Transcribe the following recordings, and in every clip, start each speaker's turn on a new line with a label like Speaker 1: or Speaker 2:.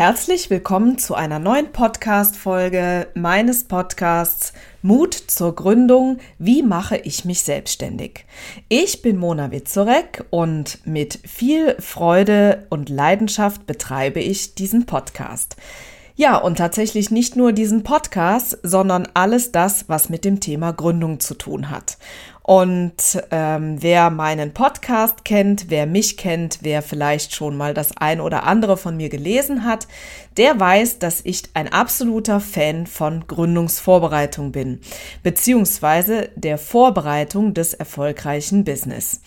Speaker 1: Herzlich willkommen zu einer neuen Podcast-Folge meines Podcasts Mut zur Gründung. Wie mache ich mich selbstständig? Ich bin Mona Witzorek und mit viel Freude und Leidenschaft betreibe ich diesen Podcast. Ja, und tatsächlich nicht nur diesen Podcast, sondern alles das, was mit dem Thema Gründung zu tun hat. Und ähm, wer meinen Podcast kennt, wer mich kennt, wer vielleicht schon mal das ein oder andere von mir gelesen hat, der weiß, dass ich ein absoluter Fan von Gründungsvorbereitung bin, beziehungsweise der Vorbereitung des erfolgreichen Business.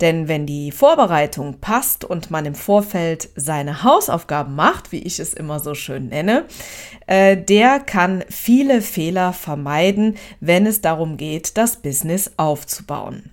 Speaker 1: Denn wenn die Vorbereitung passt und man im Vorfeld seine Hausaufgaben macht, wie ich es immer so schön nenne, äh, der kann viele Fehler vermeiden, wenn es darum geht, das Business aufzubauen aufzubauen.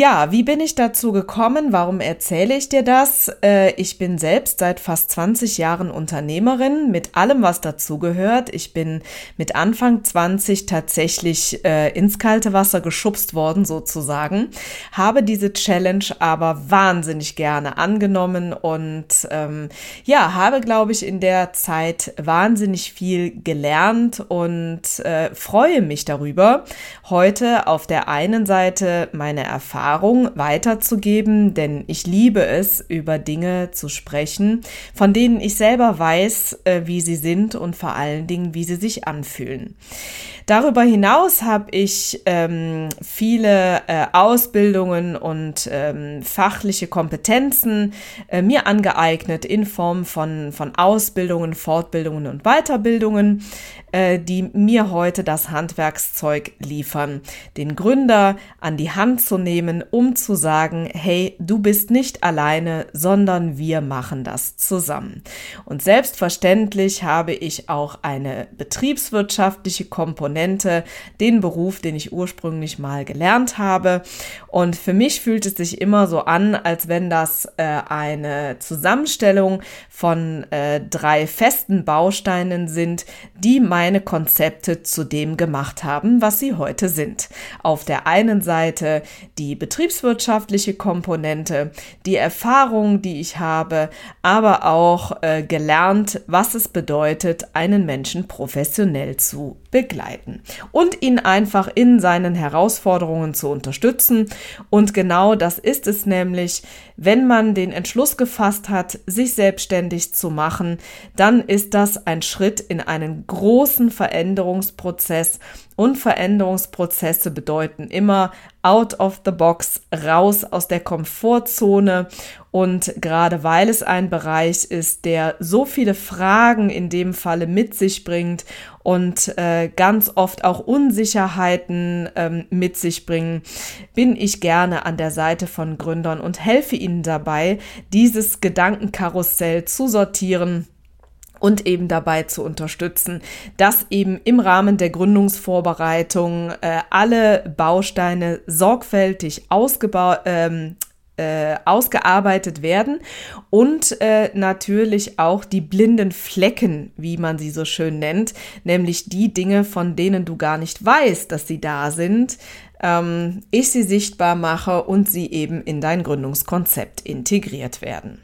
Speaker 1: Ja, wie bin ich dazu gekommen? Warum erzähle ich dir das? Äh, ich bin selbst seit fast 20 Jahren Unternehmerin mit allem, was dazugehört. Ich bin mit Anfang 20 tatsächlich äh, ins kalte Wasser geschubst worden, sozusagen. Habe diese Challenge aber wahnsinnig gerne angenommen und ähm, ja, habe, glaube ich, in der Zeit wahnsinnig viel gelernt und äh, freue mich darüber, heute auf der einen Seite meine Erfahrungen Erfahrung weiterzugeben, denn ich liebe es, über Dinge zu sprechen, von denen ich selber weiß, äh, wie sie sind und vor allen Dingen, wie sie sich anfühlen. Darüber hinaus habe ich ähm, viele äh, Ausbildungen und ähm, fachliche Kompetenzen äh, mir angeeignet in Form von, von Ausbildungen, Fortbildungen und Weiterbildungen, äh, die mir heute das Handwerkszeug liefern, den Gründer an die Hand zu nehmen, um zu sagen, hey, du bist nicht alleine, sondern wir machen das zusammen. Und selbstverständlich habe ich auch eine betriebswirtschaftliche Komponente, den Beruf, den ich ursprünglich mal gelernt habe. Und für mich fühlt es sich immer so an, als wenn das äh, eine Zusammenstellung von äh, drei festen Bausteinen sind, die meine Konzepte zu dem gemacht haben, was sie heute sind. Auf der einen Seite die betriebswirtschaftliche Komponente, die Erfahrung, die ich habe, aber auch äh, gelernt, was es bedeutet, einen Menschen professionell zu begleiten und ihn einfach in seinen Herausforderungen zu unterstützen. Und genau das ist es nämlich, wenn man den Entschluss gefasst hat, sich selbstständig zu machen, dann ist das ein Schritt in einen großen Veränderungsprozess und Veränderungsprozesse bedeuten immer out of the box, raus aus der Komfortzone. Und gerade weil es ein Bereich ist, der so viele Fragen in dem Falle mit sich bringt und äh, ganz oft auch Unsicherheiten ähm, mit sich bringen, bin ich gerne an der Seite von Gründern und helfe ihnen dabei, dieses Gedankenkarussell zu sortieren und eben dabei zu unterstützen, dass eben im Rahmen der Gründungsvorbereitung äh, alle Bausteine sorgfältig ausgebaut, ähm, äh, ausgearbeitet werden und äh, natürlich auch die blinden Flecken, wie man sie so schön nennt, nämlich die Dinge, von denen du gar nicht weißt, dass sie da sind, ähm, ich sie sichtbar mache und sie eben in dein Gründungskonzept integriert werden.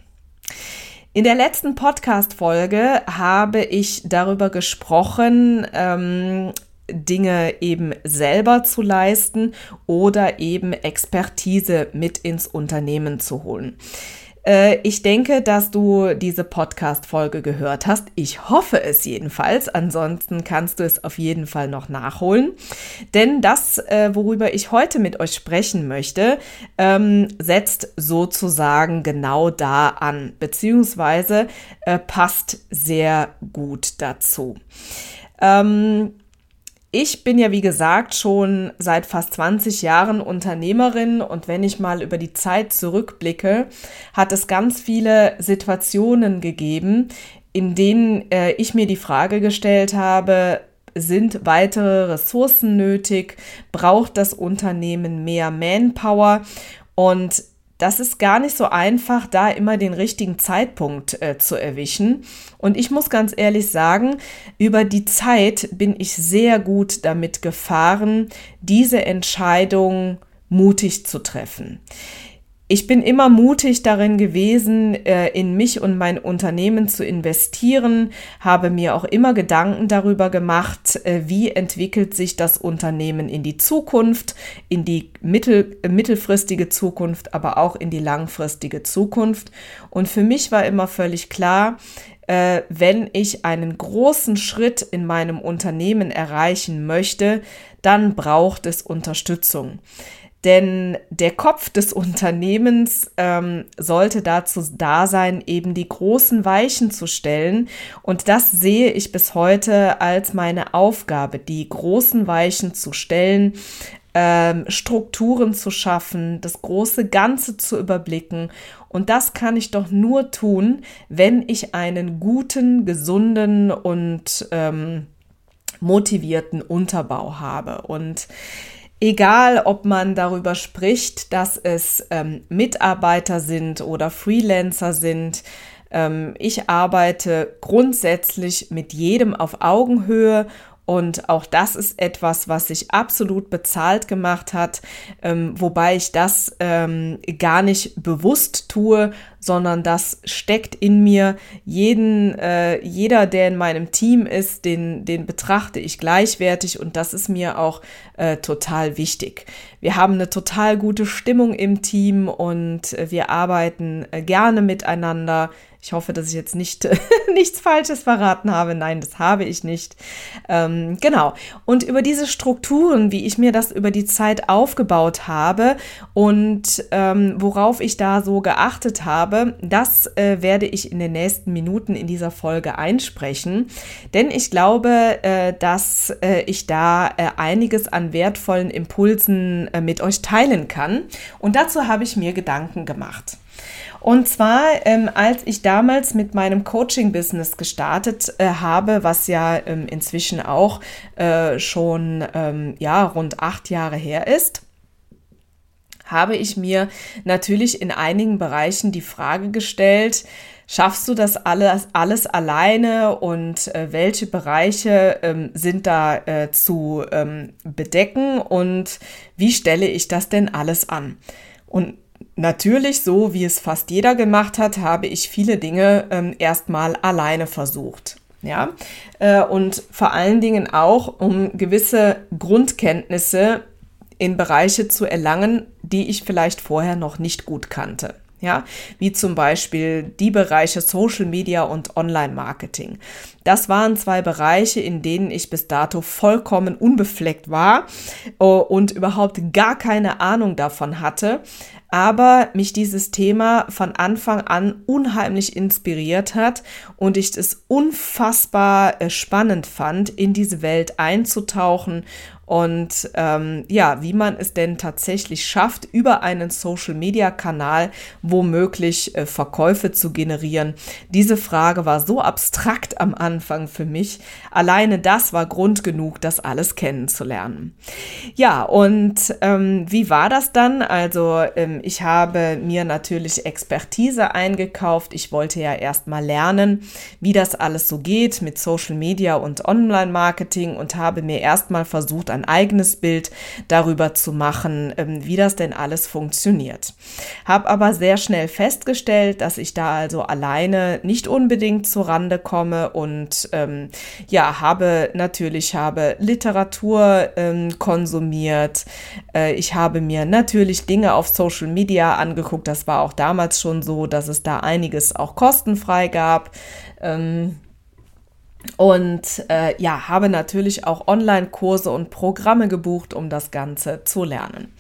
Speaker 1: In der letzten Podcast-Folge habe ich darüber gesprochen, ähm, Dinge eben selber zu leisten oder eben Expertise mit ins Unternehmen zu holen. Äh, ich denke, dass du diese Podcast-Folge gehört hast. Ich hoffe es jedenfalls. Ansonsten kannst du es auf jeden Fall noch nachholen. Denn das, äh, worüber ich heute mit euch sprechen möchte, ähm, setzt sozusagen genau da an, beziehungsweise äh, passt sehr gut dazu. Ähm, ich bin ja, wie gesagt, schon seit fast 20 Jahren Unternehmerin und wenn ich mal über die Zeit zurückblicke, hat es ganz viele Situationen gegeben, in denen äh, ich mir die Frage gestellt habe, sind weitere Ressourcen nötig? Braucht das Unternehmen mehr Manpower? Und das ist gar nicht so einfach, da immer den richtigen Zeitpunkt äh, zu erwischen. Und ich muss ganz ehrlich sagen, über die Zeit bin ich sehr gut damit gefahren, diese Entscheidung mutig zu treffen. Ich bin immer mutig darin gewesen, äh, in mich und mein Unternehmen zu investieren, habe mir auch immer Gedanken darüber gemacht, äh, wie entwickelt sich das Unternehmen in die Zukunft, in die mittel, mittelfristige Zukunft, aber auch in die langfristige Zukunft. Und für mich war immer völlig klar, äh, wenn ich einen großen Schritt in meinem Unternehmen erreichen möchte, dann braucht es Unterstützung. Denn der Kopf des Unternehmens ähm, sollte dazu da sein, eben die großen Weichen zu stellen. Und das sehe ich bis heute als meine Aufgabe, die großen Weichen zu stellen, ähm, Strukturen zu schaffen, das große Ganze zu überblicken. Und das kann ich doch nur tun, wenn ich einen guten, gesunden und ähm, motivierten Unterbau habe. Und Egal, ob man darüber spricht, dass es ähm, Mitarbeiter sind oder Freelancer sind, ähm, ich arbeite grundsätzlich mit jedem auf Augenhöhe und auch das ist etwas, was sich absolut bezahlt gemacht hat, ähm, wobei ich das ähm, gar nicht bewusst tue, sondern das steckt in mir. Jeden, äh, jeder, der in meinem Team ist, den, den betrachte ich gleichwertig und das ist mir auch äh, total wichtig. Wir haben eine total gute Stimmung im Team und äh, wir arbeiten äh, gerne miteinander. Ich hoffe, dass ich jetzt nicht nichts Falsches verraten habe. Nein, das habe ich nicht. Ähm, genau. Und über diese Strukturen, wie ich mir das über die Zeit aufgebaut habe und ähm, worauf ich da so geachtet habe, das äh, werde ich in den nächsten Minuten in dieser Folge einsprechen. Denn ich glaube, äh, dass äh, ich da äh, einiges an wertvollen Impulsen äh, mit euch teilen kann. Und dazu habe ich mir Gedanken gemacht. Und zwar, ähm, als ich damals mit meinem Coaching-Business gestartet äh, habe, was ja ähm, inzwischen auch äh, schon ähm, ja, rund acht Jahre her ist, habe ich mir natürlich in einigen Bereichen die Frage gestellt, schaffst du das alles, alles alleine und äh, welche Bereiche ähm, sind da äh, zu ähm, bedecken und wie stelle ich das denn alles an? Und Natürlich, so wie es fast jeder gemacht hat, habe ich viele Dinge ähm, erstmal alleine versucht. Ja, äh, und vor allen Dingen auch, um gewisse Grundkenntnisse in Bereiche zu erlangen, die ich vielleicht vorher noch nicht gut kannte. Ja, wie zum Beispiel die Bereiche Social Media und Online Marketing. Das waren zwei Bereiche, in denen ich bis dato vollkommen unbefleckt war äh, und überhaupt gar keine Ahnung davon hatte, aber mich dieses Thema von Anfang an unheimlich inspiriert hat und ich es unfassbar äh, spannend fand, in diese Welt einzutauchen und ähm, ja, wie man es denn tatsächlich schafft, über einen Social-Media-Kanal womöglich äh, Verkäufe zu generieren. Diese Frage war so abstrakt am Anfang für mich. Alleine das war Grund genug, das alles kennenzulernen. Ja, und ähm, wie war das dann? Also ähm, ich habe mir natürlich Expertise eingekauft. Ich wollte ja erst mal lernen, wie das alles so geht mit Social Media und Online-Marketing und habe mir erst mal versucht, ein eigenes Bild darüber zu machen, ähm, wie das denn alles funktioniert. Habe aber sehr schnell festgestellt, dass ich da also alleine nicht unbedingt zu Rande komme und ähm, ja, habe natürlich habe Literatur ähm, konsumiert. Äh, ich habe mir natürlich Dinge auf Social Media angeguckt. Das war auch damals schon so, dass es da einiges auch kostenfrei gab. Ähm, und äh, ja, habe natürlich auch Online-Kurse und Programme gebucht, um das Ganze zu lernen.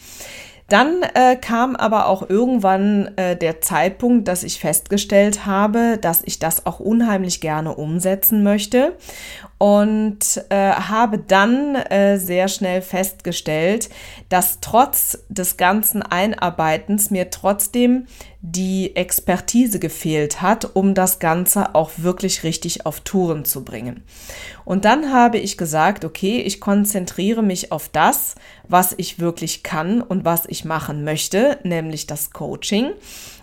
Speaker 1: Dann äh, kam aber auch irgendwann äh, der Zeitpunkt, dass ich festgestellt habe, dass ich das auch unheimlich gerne umsetzen möchte und äh, habe dann äh, sehr schnell festgestellt, dass trotz des ganzen Einarbeitens mir trotzdem die Expertise gefehlt hat, um das Ganze auch wirklich richtig auf Touren zu bringen. Und dann habe ich gesagt, okay, ich konzentriere mich auf das, was ich wirklich kann und was ich machen möchte, nämlich das Coaching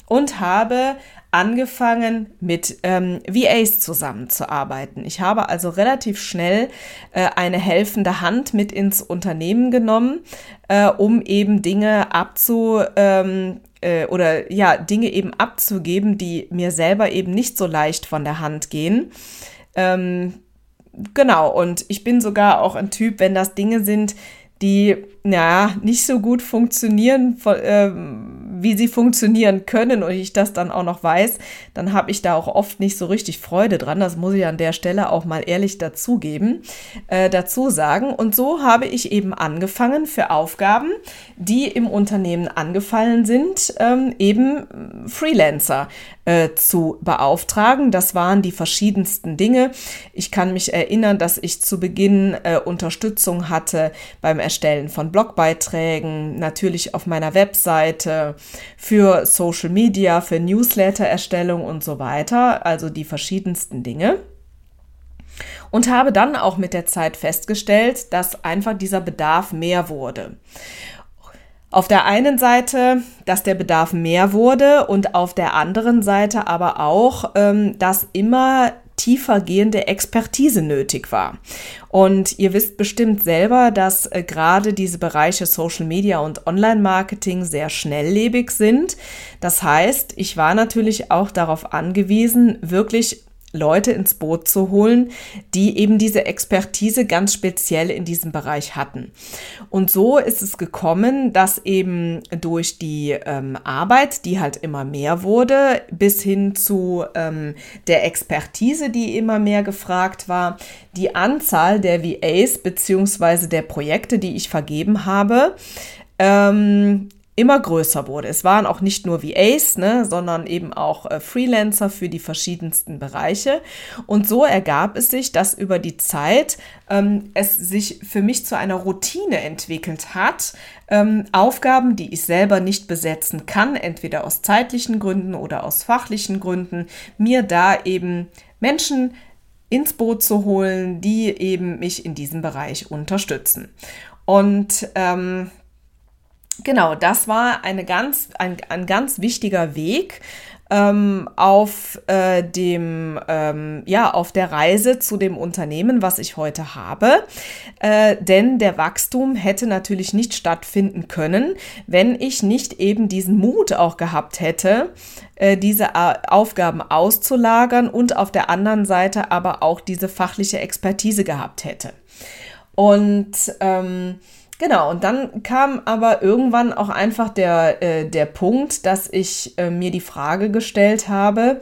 Speaker 1: und habe angefangen mit ähm, VAs zusammenzuarbeiten. Ich habe also relativ schnell äh, eine helfende Hand mit ins Unternehmen genommen, äh, um eben Dinge abzu, ähm, äh, oder ja, Dinge eben abzugeben, die mir selber eben nicht so leicht von der Hand gehen. Ähm, genau, und ich bin sogar auch ein Typ, wenn das Dinge sind, die ja nicht so gut funktionieren, äh, wie sie funktionieren können und ich das dann auch noch weiß, dann habe ich da auch oft nicht so richtig Freude dran. Das muss ich an der Stelle auch mal ehrlich dazugeben, äh, dazu sagen. Und so habe ich eben angefangen für Aufgaben, die im Unternehmen angefallen sind, ähm, eben Freelancer äh, zu beauftragen. Das waren die verschiedensten Dinge. Ich kann mich erinnern, dass ich zu Beginn äh, Unterstützung hatte beim Erstellen von Blogbeiträgen, natürlich auf meiner Webseite, für Social Media, für Newsletter-Erstellung und so weiter. Also die verschiedensten Dinge und habe dann auch mit der Zeit festgestellt, dass einfach dieser Bedarf mehr wurde. Auf der einen Seite, dass der Bedarf mehr wurde und auf der anderen Seite aber auch, ähm, dass immer tiefer gehende Expertise nötig war. Und ihr wisst bestimmt selber, dass äh, gerade diese Bereiche Social Media und Online-Marketing sehr schnelllebig sind. Das heißt, ich war natürlich auch darauf angewiesen, wirklich Leute ins Boot zu holen, die eben diese Expertise ganz speziell in diesem Bereich hatten. Und so ist es gekommen, dass eben durch die ähm, Arbeit, die halt immer mehr wurde, bis hin zu ähm, der Expertise, die immer mehr gefragt war, die Anzahl der VAs beziehungsweise der Projekte, die ich vergeben habe, ähm, immer größer wurde. Es waren auch nicht nur VAs, ne, sondern eben auch äh, Freelancer für die verschiedensten Bereiche. Und so ergab es sich, dass über die Zeit ähm, es sich für mich zu einer Routine entwickelt hat, ähm, Aufgaben, die ich selber nicht besetzen kann, entweder aus zeitlichen Gründen oder aus fachlichen Gründen, mir da eben Menschen ins Boot zu holen, die eben mich in diesem Bereich unterstützen. Und ähm, genau, das war eine ganz, ein, ein ganz wichtiger Weg ähm, auf äh, dem, ähm, ja, auf der Reise zu dem Unternehmen, was ich heute habe. Äh, denn der Wachstum hätte natürlich nicht stattfinden können, wenn ich nicht eben diesen Mut auch gehabt hätte, äh, diese äh, Aufgaben auszulagern und auf der anderen Seite aber auch diese fachliche Expertise gehabt hätte. Und ähm, Genau, und dann kam aber irgendwann auch einfach der, äh, der Punkt, dass ich äh, mir die Frage gestellt habe,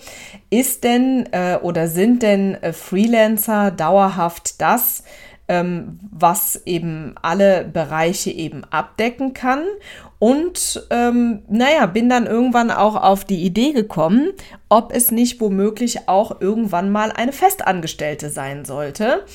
Speaker 1: ist denn äh, oder sind denn äh, Freelancer dauerhaft das, ähm, was eben alle Bereiche eben abdecken kann? Und ähm, naja, bin dann irgendwann auch auf die Idee gekommen, ob es nicht womöglich auch irgendwann mal eine Festangestellte sein sollte.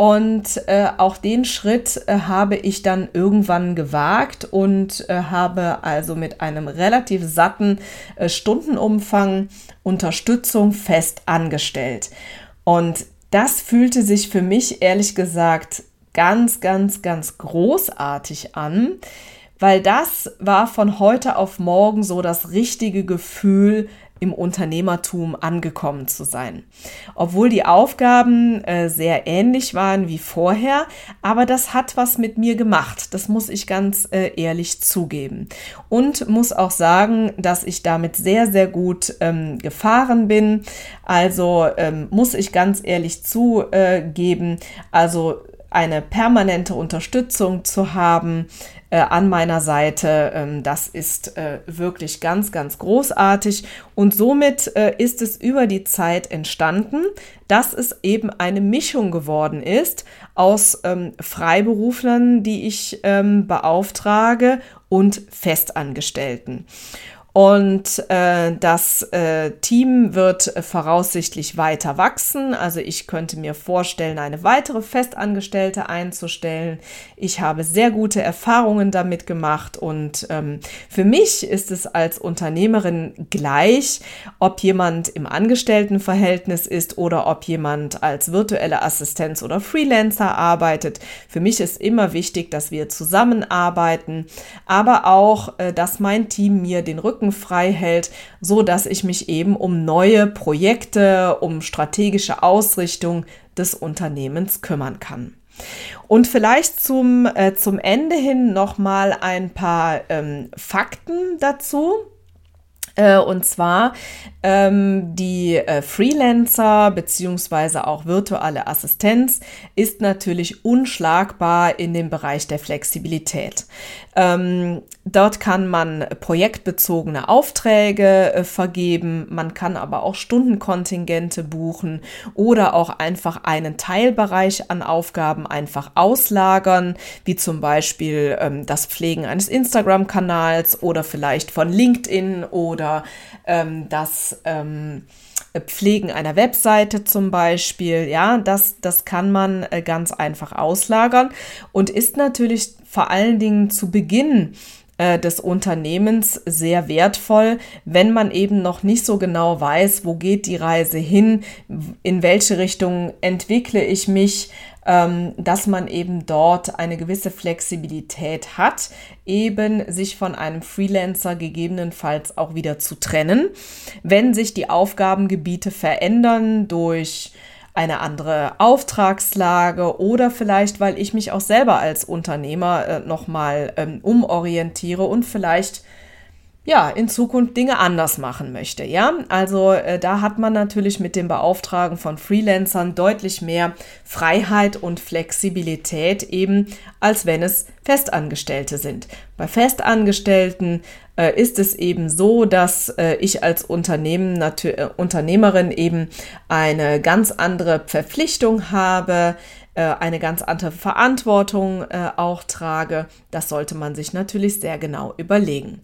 Speaker 1: Und äh, auch den Schritt äh, habe ich dann irgendwann gewagt und äh, habe also mit einem relativ satten äh, Stundenumfang Unterstützung fest angestellt. Und das fühlte sich für mich ehrlich gesagt ganz, ganz, ganz großartig an, weil das war von heute auf morgen so das richtige Gefühl, im Unternehmertum angekommen zu sein. Obwohl die Aufgaben äh, sehr ähnlich waren wie vorher, aber das hat was mit mir gemacht. Das muss ich ganz äh, ehrlich zugeben. Und muss auch sagen, dass ich damit sehr, sehr gut ähm, gefahren bin. Also ähm, muss ich ganz ehrlich zugeben, also eine permanente Unterstützung zu haben, äh, an meiner Seite. Ähm, das ist äh, wirklich ganz, ganz großartig. Und somit äh, ist es über die Zeit entstanden, dass es eben eine Mischung geworden ist aus ähm, Freiberuflern, die ich ähm, beauftrage und Festangestellten. Und äh, das äh, Team wird voraussichtlich weiter wachsen. Also ich könnte mir vorstellen, eine weitere Festangestellte einzustellen. Ich habe sehr gute Erfahrungen damit gemacht und ähm, für mich ist es als Unternehmerin gleich, ob jemand im Angestelltenverhältnis ist oder ob jemand als virtuelle Assistenz oder Freelancer arbeitet. Für mich ist immer wichtig, dass wir zusammenarbeiten, aber auch, äh, dass mein Team mir den Rücken Rücken frei hält, so dass ich mich eben um neue Projekte, um strategische Ausrichtung des Unternehmens kümmern kann. Und vielleicht zum, äh, zum Ende hin noch mal ein paar ähm, Fakten dazu. Äh, und zwar ähm, die äh, Freelancer beziehungsweise auch virtuelle Assistenz ist natürlich unschlagbar in dem Bereich der Flexibilität. Ähm, dort kann man projektbezogene Aufträge äh, vergeben, man kann aber auch Stundenkontingente buchen oder auch einfach einen Teilbereich an Aufgaben einfach auslagern, wie zum Beispiel ähm, das Pflegen eines Instagram-Kanals oder vielleicht von LinkedIn oder ähm, das ähm, Pflegen einer Webseite zum Beispiel, ja, das, das kann man äh, ganz einfach auslagern und ist natürlich vor allen Dingen zu Beginn äh, des Unternehmens sehr wertvoll, wenn man eben noch nicht so genau weiß, wo geht die Reise hin, in welche Richtung entwickle ich mich, ähm, dass man eben dort eine gewisse Flexibilität hat, eben sich von einem Freelancer gegebenenfalls auch wieder zu trennen, wenn sich die Aufgabengebiete verändern durch eine andere Auftragslage oder vielleicht, weil ich mich auch selber als Unternehmer äh, nochmal ähm, umorientiere und vielleicht ja, in Zukunft Dinge anders machen möchte. Ja, also äh, da hat man natürlich mit dem Beauftragen von Freelancern deutlich mehr Freiheit und Flexibilität eben, als wenn es Festangestellte sind. Bei Festangestellten äh, ist es eben so, dass äh, ich als Unternehmen, äh, Unternehmerin eben eine ganz andere Verpflichtung habe, äh, eine ganz andere Verantwortung äh, auch trage. Das sollte man sich natürlich sehr genau überlegen.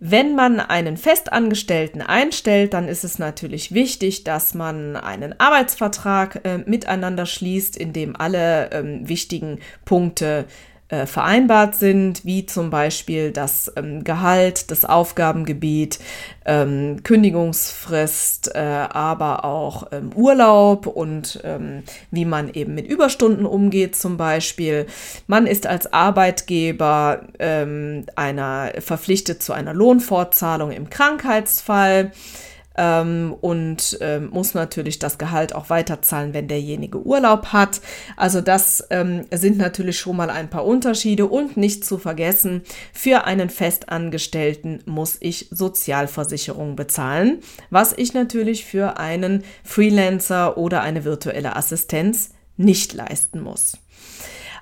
Speaker 1: Wenn man einen Festangestellten einstellt, dann ist es natürlich wichtig, dass man einen Arbeitsvertrag äh, miteinander schließt, in dem alle ähm, wichtigen Punkte äh, vereinbart sind, wie zum Beispiel das ähm, Gehalt, das Aufgabengebiet, ähm, Kündigungsfrist, äh, aber auch ähm, Urlaub und ähm, wie man eben mit Überstunden umgeht zum Beispiel. Man ist als Arbeitgeber ähm, einer verpflichtet zu einer Lohnfortzahlung im Krankheitsfall ähm, und ähm, muss natürlich das Gehalt auch weiterzahlen, wenn derjenige Urlaub hat. Also das ähm, sind natürlich schon mal ein paar Unterschiede und nicht zu vergessen, für einen Festangestellten muss ich Sozialversicherung bezahlen, was ich natürlich für einen Freelancer oder eine virtuelle Assistenz nicht leisten muss.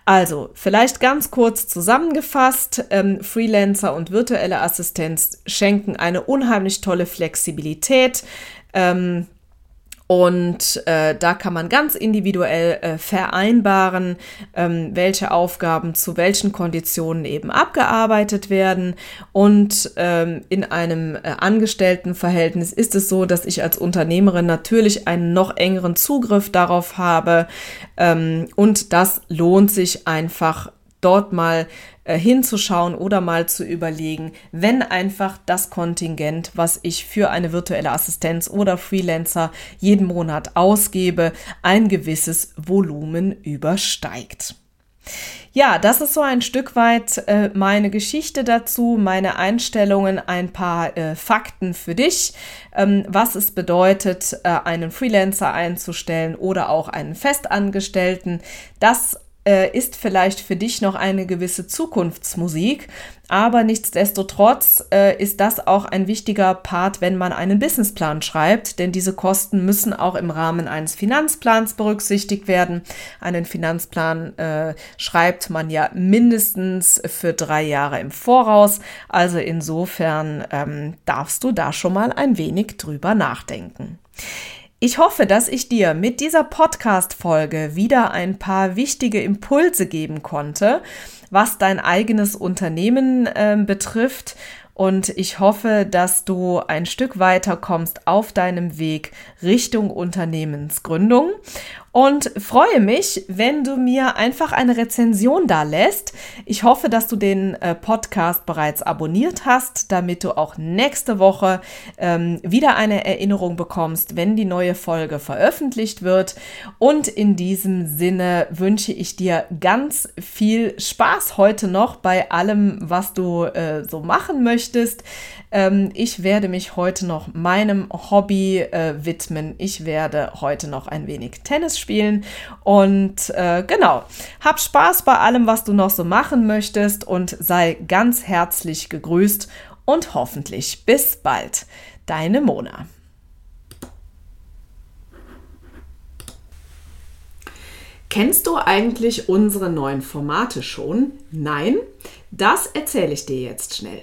Speaker 1: Also, vielleicht ganz kurz zusammengefasst, ähm, Freelancer und virtuelle Assistenz schenken eine unheimlich tolle Flexibilität. Ähm, und äh, da kann man ganz individuell äh, vereinbaren, ähm, welche Aufgaben zu welchen Konditionen eben abgearbeitet werden. Und ähm, in einem äh, Angestelltenverhältnis ist es so, dass ich als Unternehmerin natürlich einen noch engeren Zugriff darauf habe. Ähm, und das lohnt sich einfach dort mal äh, hinzuschauen oder mal zu überlegen, wenn einfach das Kontingent, was ich für eine virtuelle Assistenz oder Freelancer jeden Monat ausgebe, ein gewisses Volumen übersteigt. Ja, das ist so ein Stück weit äh, meine Geschichte dazu, meine Einstellungen, ein paar äh, Fakten für dich, ähm, was es bedeutet, äh, einen Freelancer einzustellen oder auch einen Festangestellten. Das äh, ist vielleicht für dich noch eine gewisse Zukunftsmusik, aber nichtsdestotrotz äh, ist das auch ein wichtiger Part, wenn man einen Businessplan schreibt, denn diese Kosten müssen auch im Rahmen eines Finanzplans berücksichtigt werden. Einen Finanzplan äh, schreibt man ja mindestens für drei Jahre im Voraus, also insofern ähm, darfst du da schon mal ein wenig drüber nachdenken. Ich hoffe, dass ich dir mit dieser Podcast-Folge wieder ein paar wichtige Impulse geben konnte, was dein eigenes Unternehmen äh, betrifft. Und ich hoffe, dass du ein Stück weiter kommst auf deinem Weg Richtung Unternehmensgründung und freue mich, wenn du mir einfach eine Rezension da lässt. Ich hoffe, dass du den äh, Podcast bereits abonniert hast, damit du auch nächste Woche ähm, wieder eine Erinnerung bekommst, wenn die neue Folge veröffentlicht wird. Und in diesem Sinne wünsche ich dir ganz viel Spaß heute noch bei allem, was du äh, so machen möchtest. Ähm, ich werde mich heute noch meinem Hobby äh, widmen. Ich werde heute noch ein wenig Tennis spielen und äh, genau, hab Spaß bei allem, was du noch so machen möchtest und sei ganz herzlich gegrüßt und hoffentlich bis bald. Deine Mona. Kennst du eigentlich unsere neuen Formate schon? Nein? Das erzähle ich dir jetzt schnell.